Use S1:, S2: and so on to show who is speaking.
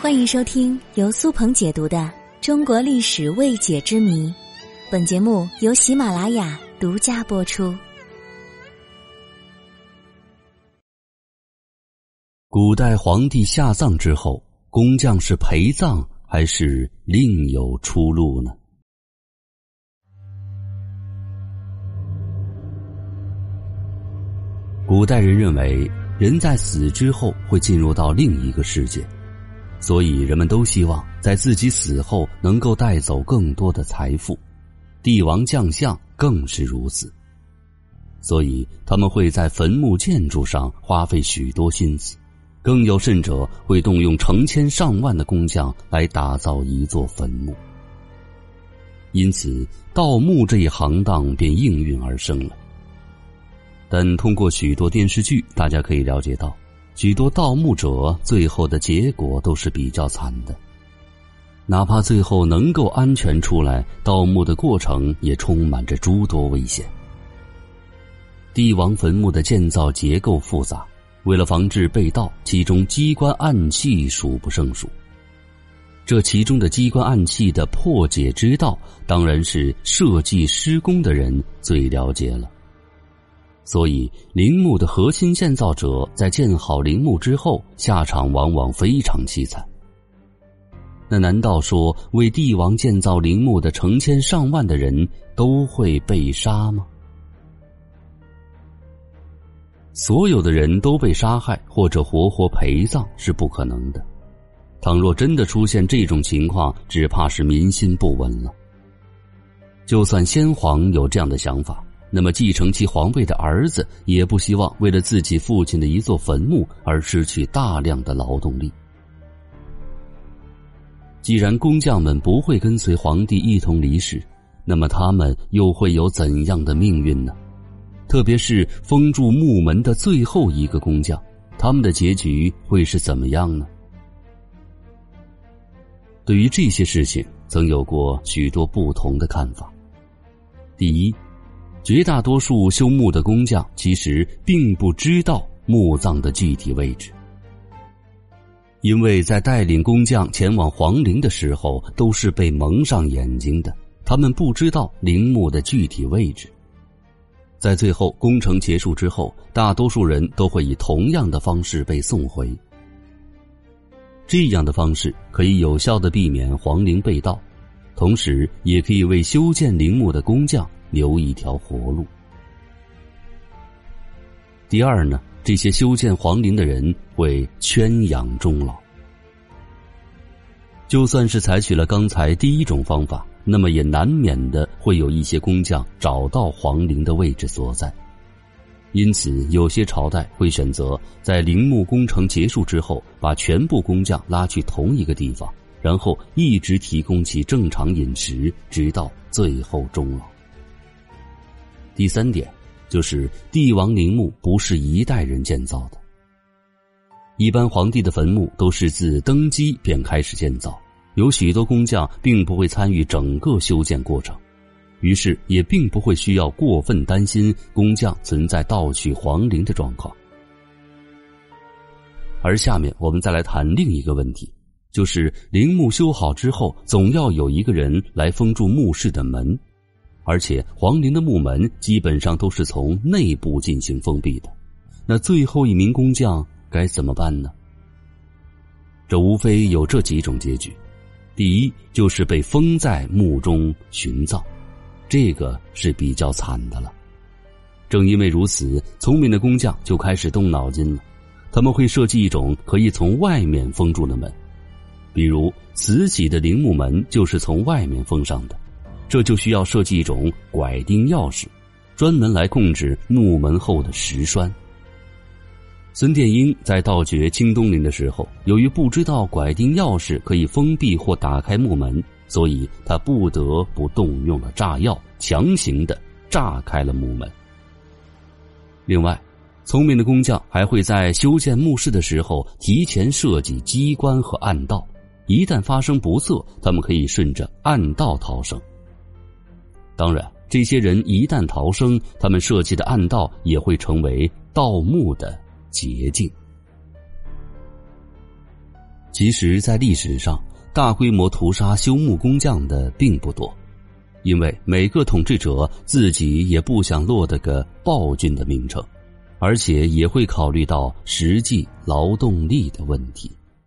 S1: 欢迎收听由苏鹏解读的《中国历史未解之谜》，本节目由喜马拉雅独家播出。
S2: 古代皇帝下葬之后，工匠是陪葬还是另有出路呢？古代人认为，人在死之后会进入到另一个世界。所以，人们都希望在自己死后能够带走更多的财富，帝王将相更是如此。所以，他们会在坟墓建筑上花费许多心思，更有甚者会动用成千上万的工匠来打造一座坟墓。因此，盗墓这一行当便应运而生了。但通过许多电视剧，大家可以了解到。许多盗墓者最后的结果都是比较惨的，哪怕最后能够安全出来，盗墓的过程也充满着诸多危险。帝王坟墓的建造结构复杂，为了防止被盗，其中机关暗器数不胜数。这其中的机关暗器的破解之道，当然是设计施工的人最了解了。所以，陵墓的核心建造者在建好陵墓之后，下场往往非常凄惨。那难道说为帝王建造陵墓的成千上万的人都会被杀吗？所有的人都被杀害或者活活陪葬是不可能的。倘若真的出现这种情况，只怕是民心不稳了。就算先皇有这样的想法。那么，继承其皇位的儿子也不希望为了自己父亲的一座坟墓而失去大量的劳动力。既然工匠们不会跟随皇帝一同离世，那么他们又会有怎样的命运呢？特别是封住墓门的最后一个工匠，他们的结局会是怎么样呢？对于这些事情，曾有过许多不同的看法。第一。绝大多数修墓的工匠其实并不知道墓葬的具体位置，因为在带领工匠前往皇陵的时候，都是被蒙上眼睛的，他们不知道陵墓的具体位置。在最后工程结束之后，大多数人都会以同样的方式被送回。这样的方式可以有效的避免皇陵被盗，同时也可以为修建陵墓的工匠。留一条活路。第二呢，这些修建皇陵的人会圈养终老。就算是采取了刚才第一种方法，那么也难免的会有一些工匠找到皇陵的位置所在。因此，有些朝代会选择在陵墓工程结束之后，把全部工匠拉去同一个地方，然后一直提供其正常饮食，直到最后终老。第三点，就是帝王陵墓不是一代人建造的。一般皇帝的坟墓都是自登基便开始建造，有许多工匠并不会参与整个修建过程，于是也并不会需要过分担心工匠存在盗取皇陵的状况。而下面我们再来谈另一个问题，就是陵墓修好之后，总要有一个人来封住墓室的门。而且皇陵的墓门基本上都是从内部进行封闭的，那最后一名工匠该怎么办呢？这无非有这几种结局：第一，就是被封在墓中寻葬，这个是比较惨的了。正因为如此，聪明的工匠就开始动脑筋了，他们会设计一种可以从外面封住的门，比如慈禧的陵墓门就是从外面封上的。这就需要设计一种拐钉钥匙，专门来控制木门后的石栓。孙殿英在盗掘清东陵的时候，由于不知道拐钉钥匙可以封闭或打开木门，所以他不得不动用了炸药，强行的炸开了木门。另外，聪明的工匠还会在修建墓室的时候提前设计机关和暗道，一旦发生不测，他们可以顺着暗道逃生。当然，这些人一旦逃生，他们设计的暗道也会成为盗墓的捷径。其实，在历史上，大规模屠杀修墓工匠的并不多，因为每个统治者自己也不想落得个暴君的名称，而且也会考虑到实际劳动力的问题。